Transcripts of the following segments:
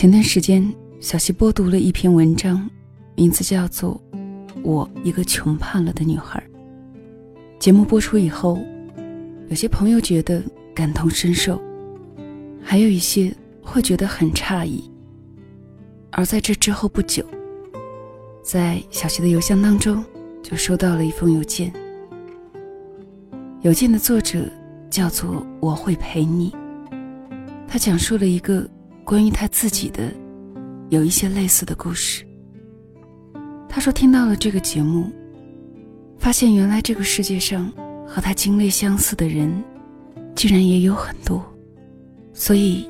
前段时间，小溪播读了一篇文章，名字叫做《我一个穷怕了的女孩》。节目播出以后，有些朋友觉得感同身受，还有一些会觉得很诧异。而在这之后不久，在小溪的邮箱当中，就收到了一封邮件。邮件的作者叫做“我会陪你”，他讲述了一个。关于他自己的，有一些类似的故事。他说听到了这个节目，发现原来这个世界上和他经历相似的人，竟然也有很多，所以，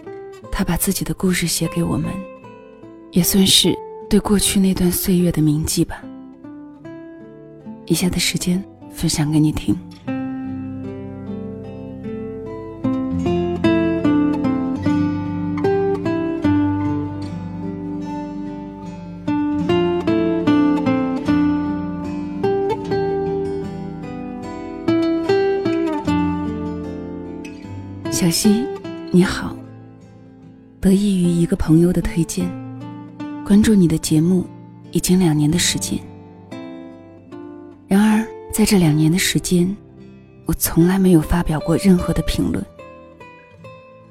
他把自己的故事写给我们，也算是对过去那段岁月的铭记吧。以下的时间分享给你听。注你的节目已经两年的时间。然而，在这两年的时间，我从来没有发表过任何的评论，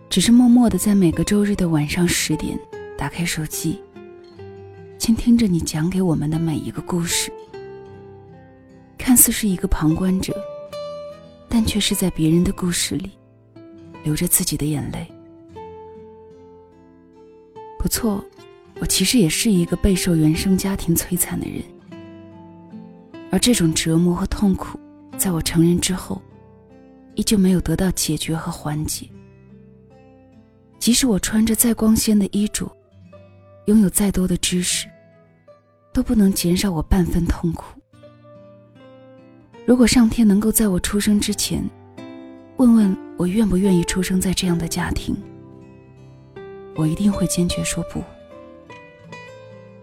只是默默的在每个周日的晚上十点打开手机，倾听着你讲给我们的每一个故事。看似是一个旁观者，但却是在别人的故事里。流着自己的眼泪。不错，我其实也是一个备受原生家庭摧残的人，而这种折磨和痛苦，在我成人之后，依旧没有得到解决和缓解。即使我穿着再光鲜的衣着，拥有再多的知识，都不能减少我半分痛苦。如果上天能够在我出生之前，问问我愿不愿意出生在这样的家庭？我一定会坚决说不。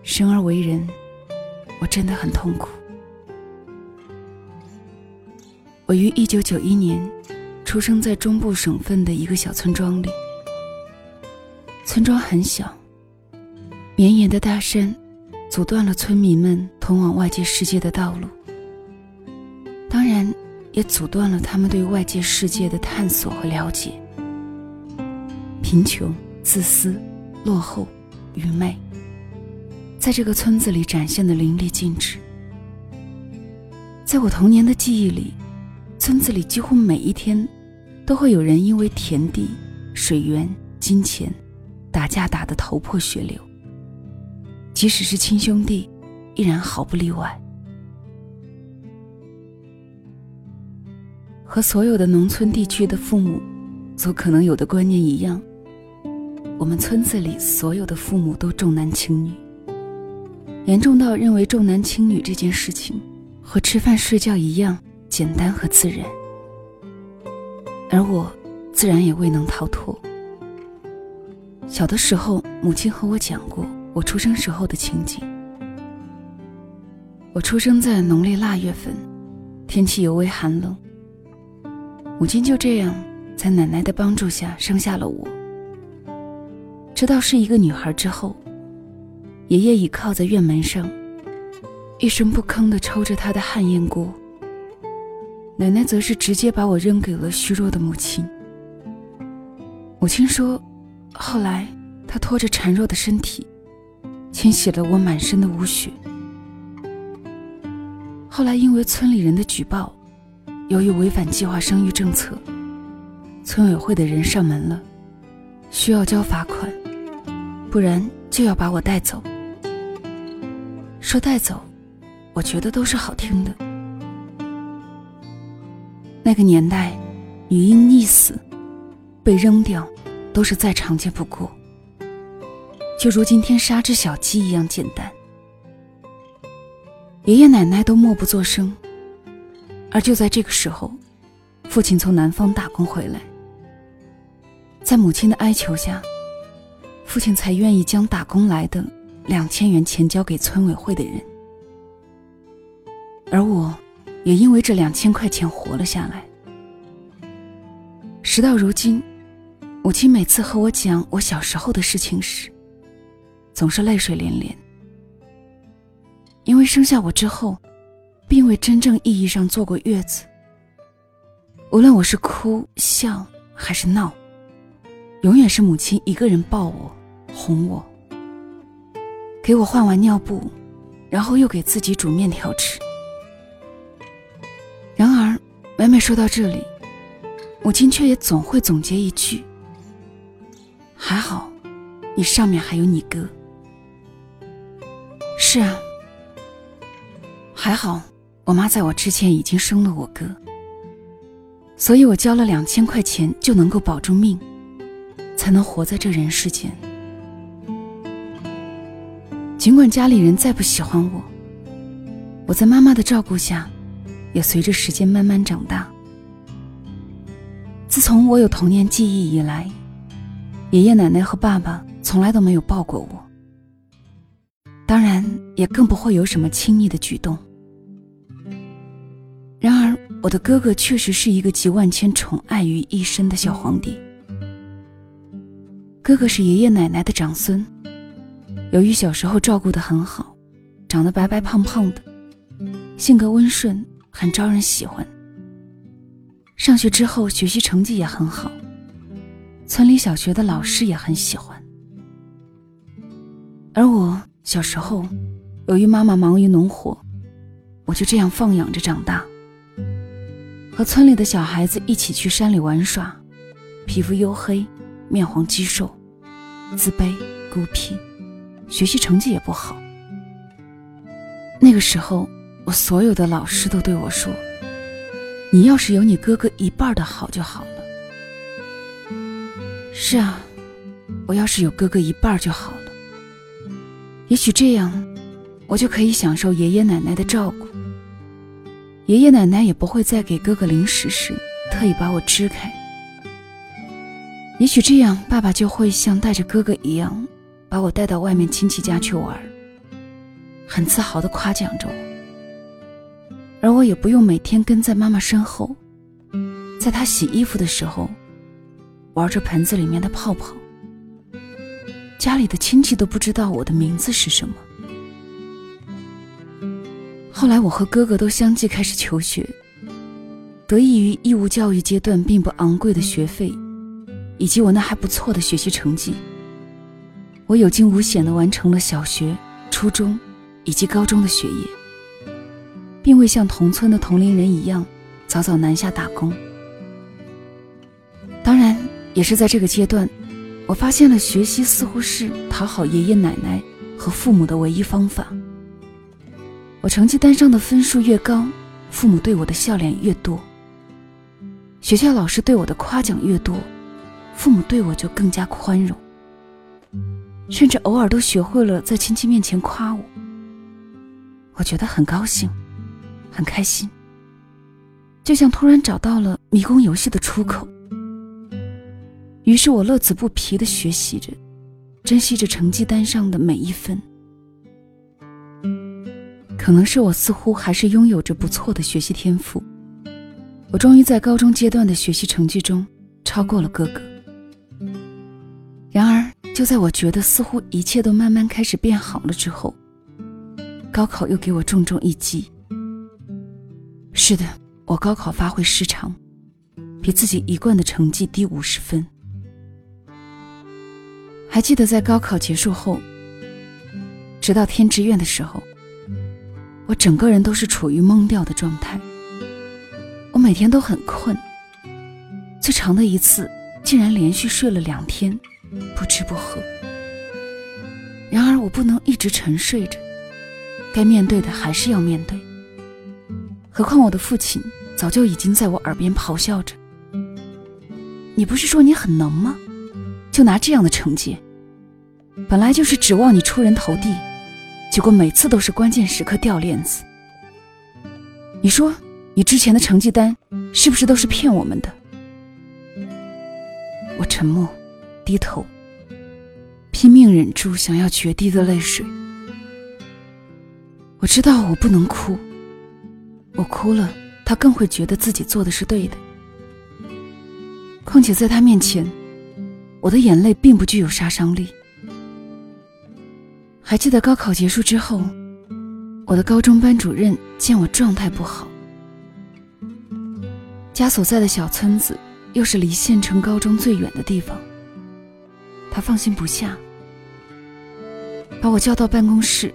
生而为人，我真的很痛苦。我于一九九一年出生在中部省份的一个小村庄里。村庄很小，绵延的大山阻断了村民们通往外界世界的道路。当然。也阻断了他们对外界世界的探索和了解。贫穷、自私、落后、愚昧，在这个村子里展现的淋漓尽致。在我童年的记忆里，村子里几乎每一天，都会有人因为田地、水源、金钱，打架打得头破血流。即使是亲兄弟，依然毫不例外。和所有的农村地区的父母所可能有的观念一样，我们村子里所有的父母都重男轻女，严重到认为重男轻女这件事情和吃饭睡觉一样简单和自然。而我自然也未能逃脱。小的时候，母亲和我讲过我出生时候的情景。我出生在农历腊月份，天气尤为寒冷。母亲就这样在奶奶的帮助下生下了我。知道是一个女孩之后，爷爷倚靠在院门上，一声不吭地抽着他的旱烟锅。奶奶则是直接把我扔给了虚弱的母亲。母亲说，后来她拖着孱弱的身体，清洗了我满身的污血。后来因为村里人的举报。由于违反计划生育政策，村委会的人上门了，需要交罚款，不然就要把我带走。说带走，我觉得都是好听的。那个年代，女婴溺死、被扔掉，都是再常见不过，就如今天杀只小鸡一样简单。爷爷奶奶都默不作声。而就在这个时候，父亲从南方打工回来，在母亲的哀求下，父亲才愿意将打工来的两千元钱交给村委会的人。而我，也因为这两千块钱活了下来。时到如今，母亲每次和我讲我小时候的事情时，总是泪水连连。因为生下我之后，并未真正意义上坐过月子。无论我是哭笑还是闹，永远是母亲一个人抱我、哄我，给我换完尿布，然后又给自己煮面条吃。然而，每每说到这里，母亲却也总会总结一句：“还好，你上面还有你哥。”是啊。还好，我妈在我之前已经生了我哥，所以我交了两千块钱就能够保住命，才能活在这人世间。尽管家里人再不喜欢我，我在妈妈的照顾下，也随着时间慢慢长大。自从我有童年记忆以来，爷爷奶奶和爸爸从来都没有抱过我，当然也更不会有什么亲昵的举动。然而，我的哥哥确实是一个集万千宠爱于一身的小皇帝。哥哥是爷爷奶奶的长孙，由于小时候照顾得很好，长得白白胖胖的，性格温顺，很招人喜欢。上学之后，学习成绩也很好，村里小学的老师也很喜欢。而我小时候，由于妈妈忙于农活，我就这样放养着长大。和村里的小孩子一起去山里玩耍，皮肤黝黑，面黄肌瘦，自卑孤僻，学习成绩也不好。那个时候，我所有的老师都对我说：“你要是有你哥哥一半的好就好了。”是啊，我要是有哥哥一半就好了。也许这样，我就可以享受爷爷奶奶的照顾。爷爷奶奶也不会再给哥哥零食时特意把我支开。也许这样，爸爸就会像带着哥哥一样，把我带到外面亲戚家去玩，很自豪的夸奖着我。而我也不用每天跟在妈妈身后，在她洗衣服的时候，玩着盆子里面的泡泡。家里的亲戚都不知道我的名字是什么。后来，我和哥哥都相继开始求学。得益于义务教育阶段并不昂贵的学费，以及我那还不错的学习成绩，我有惊无险地完成了小学、初中以及高中的学业，并未像同村的同龄人一样早早南下打工。当然，也是在这个阶段，我发现了学习似乎是讨好爷爷奶奶和父母的唯一方法。我成绩单上的分数越高，父母对我的笑脸越多；学校老师对我的夸奖越多，父母对我就更加宽容，甚至偶尔都学会了在亲戚面前夸我。我觉得很高兴，很开心，就像突然找到了迷宫游戏的出口。于是我乐此不疲的学习着，珍惜着成绩单上的每一分。可能是我似乎还是拥有着不错的学习天赋，我终于在高中阶段的学习成绩中超过了哥哥。然而，就在我觉得似乎一切都慢慢开始变好了之后，高考又给我重重一击。是的，我高考发挥失常，比自己一贯的成绩低五十分。还记得在高考结束后，直到填志愿的时候。我整个人都是处于懵掉的状态，我每天都很困，最长的一次竟然连续睡了两天，不吃不喝。然而我不能一直沉睡着，该面对的还是要面对。何况我的父亲早就已经在我耳边咆哮着：“你不是说你很能吗？就拿这样的成绩，本来就是指望你出人头地。”结果每次都是关键时刻掉链子。你说，你之前的成绩单是不是都是骗我们的？我沉默，低头，拼命忍住想要决堤的泪水。我知道我不能哭，我哭了，他更会觉得自己做的是对的。况且在他面前，我的眼泪并不具有杀伤力。还记得高考结束之后，我的高中班主任见我状态不好，家所在的小村子又是离县城高中最远的地方，他放心不下，把我叫到办公室，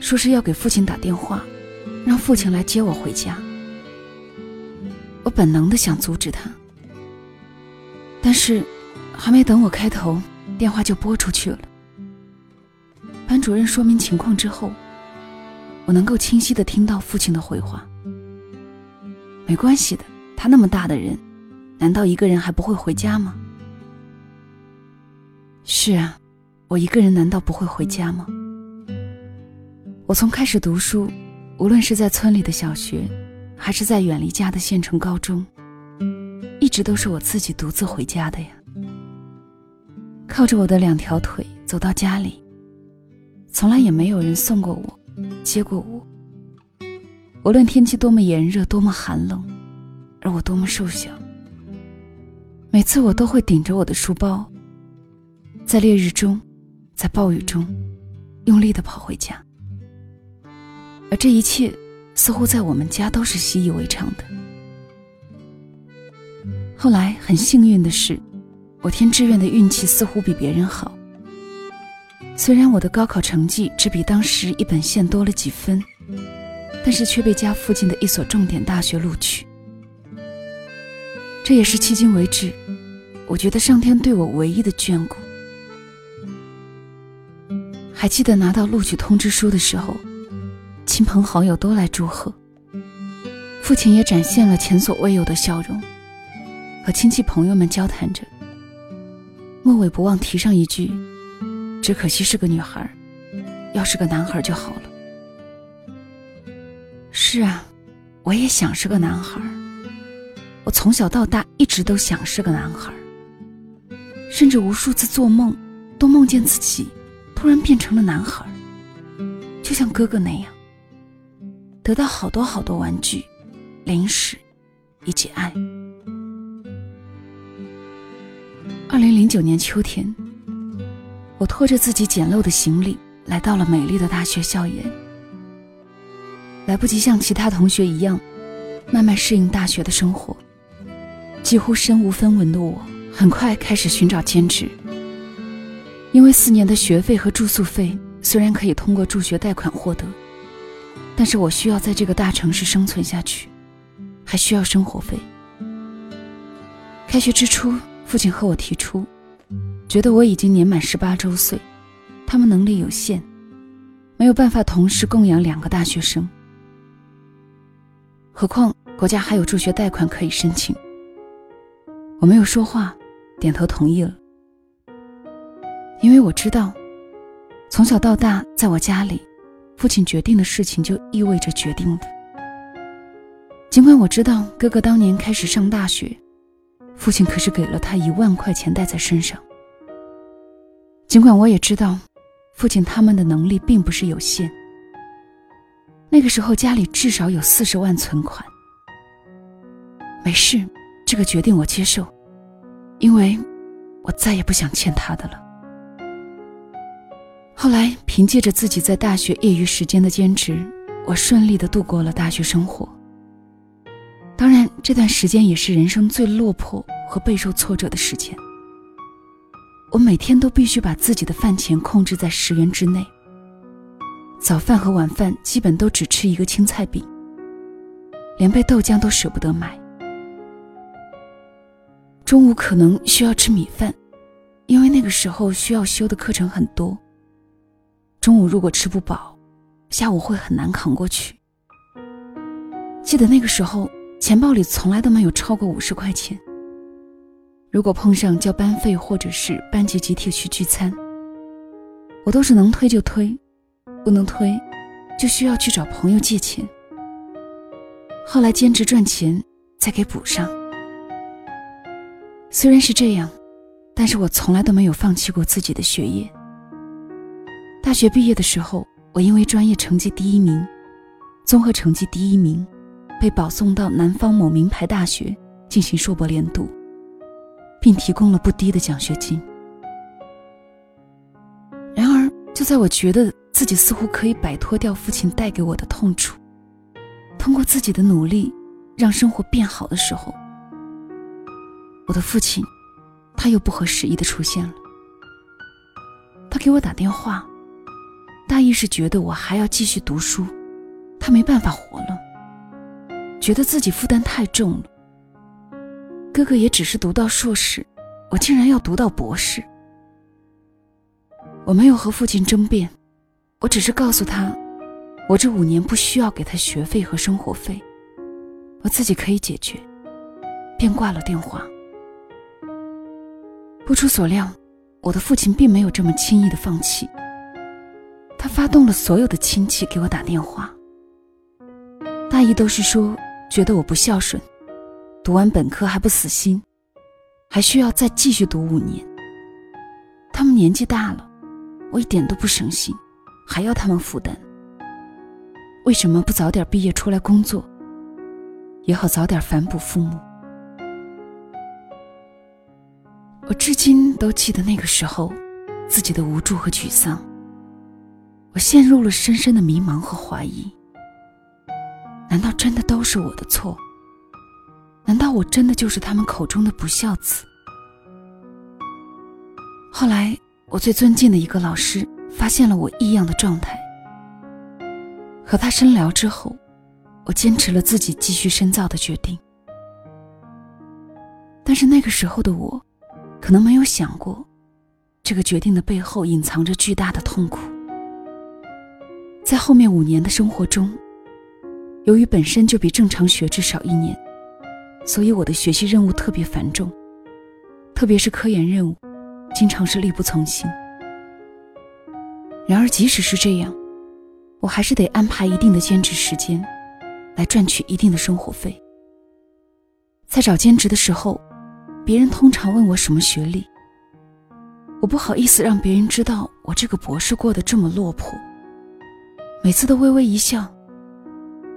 说是要给父亲打电话，让父亲来接我回家。我本能的想阻止他，但是还没等我开头，电话就拨出去了。班主任说明情况之后，我能够清晰的听到父亲的回话：“没关系的，他那么大的人，难道一个人还不会回家吗？”是啊，我一个人难道不会回家吗？我从开始读书，无论是在村里的小学，还是在远离家的县城高中，一直都是我自己独自回家的呀。靠着我的两条腿走到家里。从来也没有人送过我，接过我。无论天气多么炎热，多么寒冷，而我多么瘦小，每次我都会顶着我的书包，在烈日中，在暴雨中，用力的跑回家。而这一切，似乎在我们家都是习以为常的。后来很幸运的是，我填志愿的运气似乎比别人好。虽然我的高考成绩只比当时一本线多了几分，但是却被家附近的一所重点大学录取。这也是迄今为止，我觉得上天对我唯一的眷顾。还记得拿到录取通知书的时候，亲朋好友都来祝贺，父亲也展现了前所未有的笑容，和亲戚朋友们交谈着，末尾不忘提上一句。只可惜是个女孩，要是个男孩就好了。是啊，我也想是个男孩。我从小到大一直都想是个男孩，甚至无数次做梦都梦见自己突然变成了男孩，就像哥哥那样，得到好多好多玩具、零食以及爱。二零零九年秋天。我拖着自己简陋的行李来到了美丽的大学校园，来不及像其他同学一样慢慢适应大学的生活，几乎身无分文的我很快开始寻找兼职。因为四年的学费和住宿费虽然可以通过助学贷款获得，但是我需要在这个大城市生存下去，还需要生活费。开学之初，父亲和我提出。觉得我已经年满十八周岁，他们能力有限，没有办法同时供养两个大学生。何况国家还有助学贷款可以申请。我没有说话，点头同意了。因为我知道，从小到大，在我家里，父亲决定的事情就意味着决定的。尽管我知道哥哥当年开始上大学，父亲可是给了他一万块钱带在身上。尽管我也知道，父亲他们的能力并不是有限。那个时候家里至少有四十万存款。没事，这个决定我接受，因为我再也不想欠他的了。后来凭借着自己在大学业余时间的兼职，我顺利的度过了大学生活。当然，这段时间也是人生最落魄和备受挫折的时间。我每天都必须把自己的饭钱控制在十元之内。早饭和晚饭基本都只吃一个青菜饼，连杯豆浆都舍不得买。中午可能需要吃米饭，因为那个时候需要修的课程很多。中午如果吃不饱，下午会很难扛过去。记得那个时候，钱包里从来都没有超过五十块钱。如果碰上交班费或者是班级集体去聚餐，我都是能推就推，不能推，就需要去找朋友借钱。后来兼职赚钱，再给补上。虽然是这样，但是我从来都没有放弃过自己的学业。大学毕业的时候，我因为专业成绩第一名，综合成绩第一名，被保送到南方某名牌大学进行硕博连读。并提供了不低的奖学金。然而，就在我觉得自己似乎可以摆脱掉父亲带给我的痛楚，通过自己的努力让生活变好的时候，我的父亲他又不合时宜的出现了。他给我打电话，大意是觉得我还要继续读书，他没办法活了，觉得自己负担太重了。哥哥也只是读到硕士，我竟然要读到博士。我没有和父亲争辩，我只是告诉他，我这五年不需要给他学费和生活费，我自己可以解决，便挂了电话。不出所料，我的父亲并没有这么轻易的放弃，他发动了所有的亲戚给我打电话，大意都是说觉得我不孝顺，读完本科还不死心，还需要再继续读五年。他们年纪大了。我一点都不省心，还要他们负担。为什么不早点毕业出来工作，也好早点反哺父母？我至今都记得那个时候自己的无助和沮丧。我陷入了深深的迷茫和怀疑。难道真的都是我的错？难道我真的就是他们口中的不孝子？后来。我最尊敬的一个老师发现了我异样的状态，和他深聊之后，我坚持了自己继续深造的决定。但是那个时候的我，可能没有想过，这个决定的背后隐藏着巨大的痛苦。在后面五年的生活中，由于本身就比正常学制少一年，所以我的学习任务特别繁重，特别是科研任务。经常是力不从心。然而，即使是这样，我还是得安排一定的兼职时间，来赚取一定的生活费。在找兼职的时候，别人通常问我什么学历，我不好意思让别人知道我这个博士过得这么落魄，每次都微微一笑，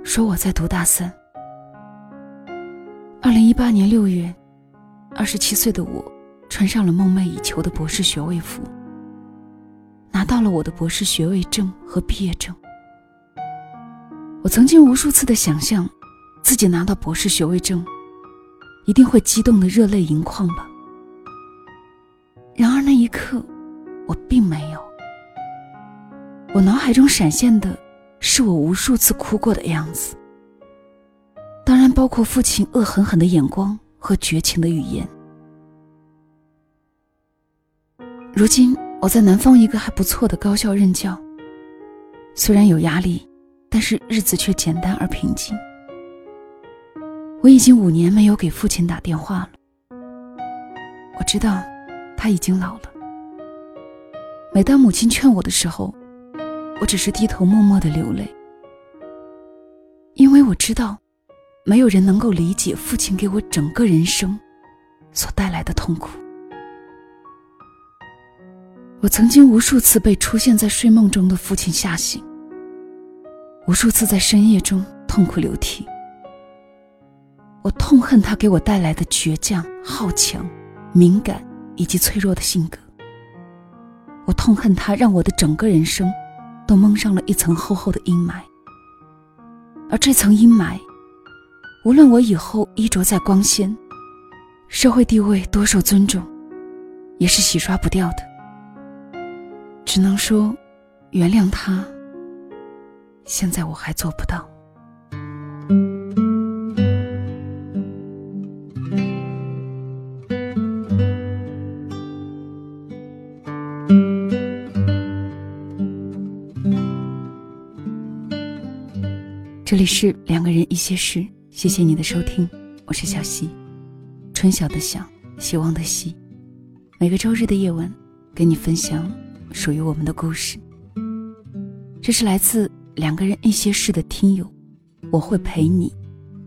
说我在读大三。二零一八年六月，二十七岁的我。穿上了梦寐以求的博士学位服，拿到了我的博士学位证和毕业证。我曾经无数次的想象，自己拿到博士学位证，一定会激动的热泪盈眶吧。然而那一刻，我并没有。我脑海中闪现的，是我无数次哭过的样子，当然包括父亲恶狠狠的眼光和绝情的语言。如今我在南方一个还不错的高校任教，虽然有压力，但是日子却简单而平静。我已经五年没有给父亲打电话了，我知道他已经老了。每当母亲劝我的时候，我只是低头默默的流泪，因为我知道，没有人能够理解父亲给我整个人生所带来的痛苦。我曾经无数次被出现在睡梦中的父亲吓醒，无数次在深夜中痛哭流涕。我痛恨他给我带来的倔强、好强、敏感以及脆弱的性格。我痛恨他让我的整个人生都蒙上了一层厚厚的阴霾，而这层阴霾，无论我以后衣着再光鲜，社会地位多受尊重，也是洗刷不掉的。只能说，原谅他。现在我还做不到。这里是两个人一些事，谢谢你的收听，我是小溪，春晓的晓，希望的希。每个周日的夜晚，跟你分享。属于我们的故事。这是来自两个人一些事的听友，我会陪你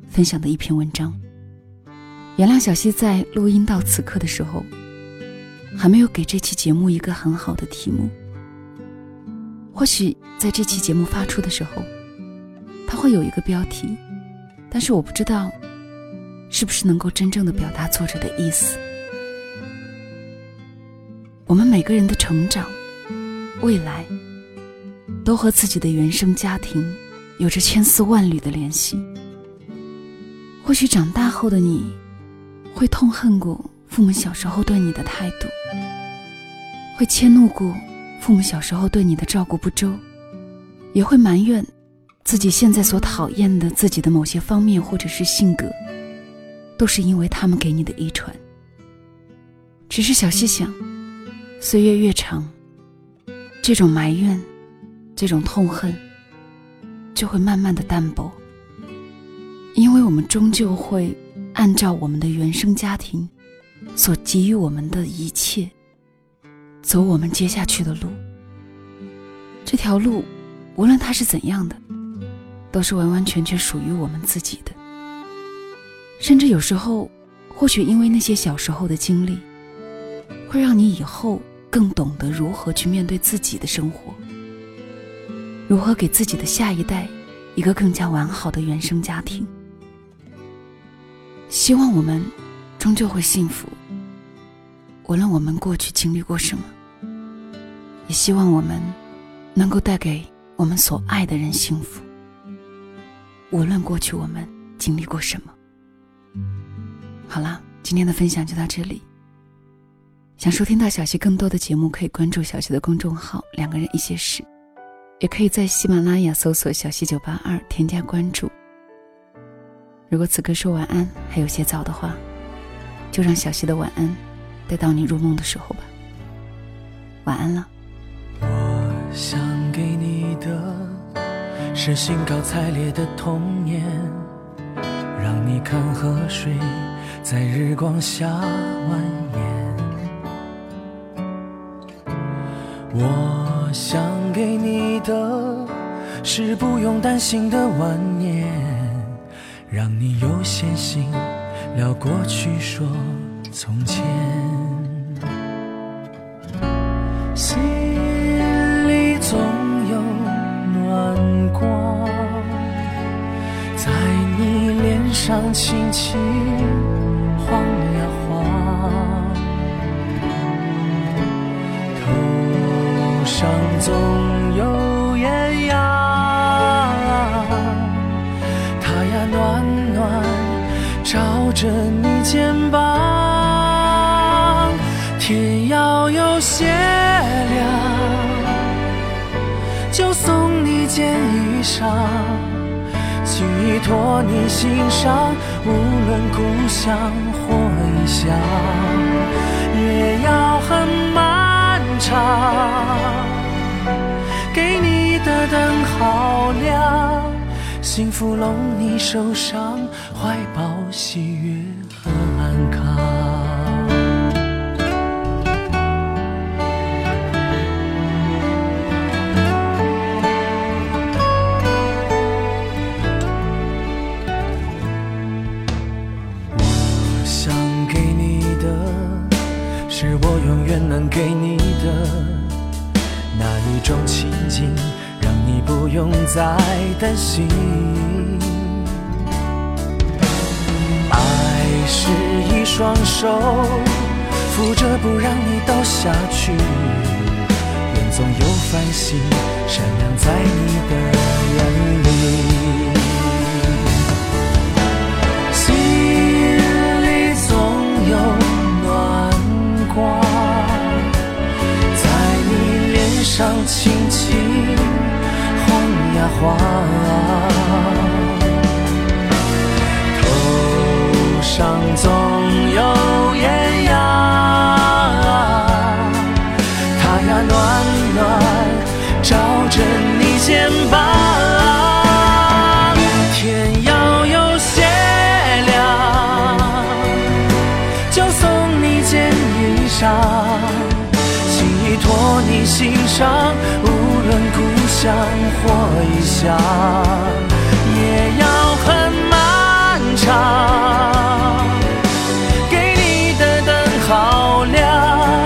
分享的一篇文章。原谅小溪在录音到此刻的时候，还没有给这期节目一个很好的题目。或许在这期节目发出的时候，它会有一个标题，但是我不知道是不是能够真正的表达作者的意思。我们每个人的成长。未来都和自己的原生家庭有着千丝万缕的联系。或许长大后的你，会痛恨过父母小时候对你的态度，会迁怒过父母小时候对你的照顾不周，也会埋怨自己现在所讨厌的自己的某些方面或者是性格，都是因为他们给你的遗传。只是小细想，岁月越长，这种埋怨。这种痛恨就会慢慢的淡薄，因为我们终究会按照我们的原生家庭所给予我们的一切，走我们接下去的路。这条路，无论它是怎样的，都是完完全全属于我们自己的。甚至有时候，或许因为那些小时候的经历，会让你以后更懂得如何去面对自己的生活。如何给自己的下一代一个更加完好的原生家庭？希望我们终究会幸福。无论我们过去经历过什么，也希望我们能够带给我们所爱的人幸福。无论过去我们经历过什么。好了，今天的分享就到这里。想收听到小溪更多的节目，可以关注小溪的公众号“两个人一些事”。也可以在喜马拉雅搜索“小溪九八二”添加关注。如果此刻说晚安还有些早的话，就让小溪的晚安带到你入梦的时候吧。晚安了。我想给你的是兴高采烈的童年，让你看河水在日光下蜿蜒。我想给你的是不用担心的晚年，让你有闲心聊过去说从前，上轻轻晃呀晃。头上总有艳阳，它呀暖暖照着你肩膀。天要有些凉，就送你件衣裳，情意托你心上。无论故乡或异乡，也要很漫长。给你的灯好亮，幸福拢你手上，怀抱喜悦和安康。给你的。那一种情景，让你不用再担心。爱是一双手，扶着不让你倒下去。愿总有繁星闪亮在你的眼里。上轻轻晃呀晃，头上总有艳阳，它呀暖暖照着你肩膀。你心上，无论故乡或异乡，也要很漫长。给你的灯好亮，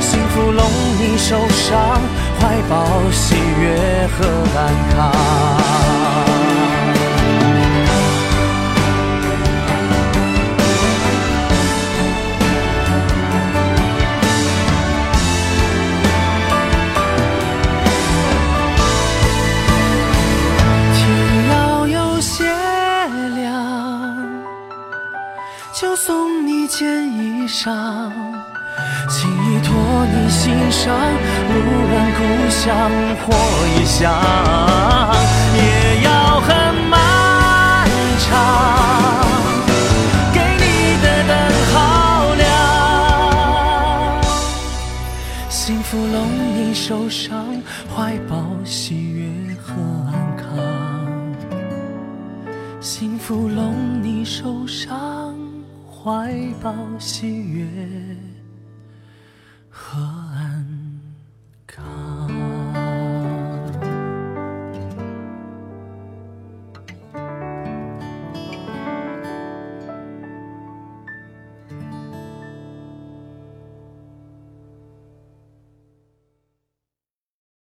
幸福拢你手上，怀抱喜悦和安康。情意托你心上，无论故乡或异乡，怀抱喜悦。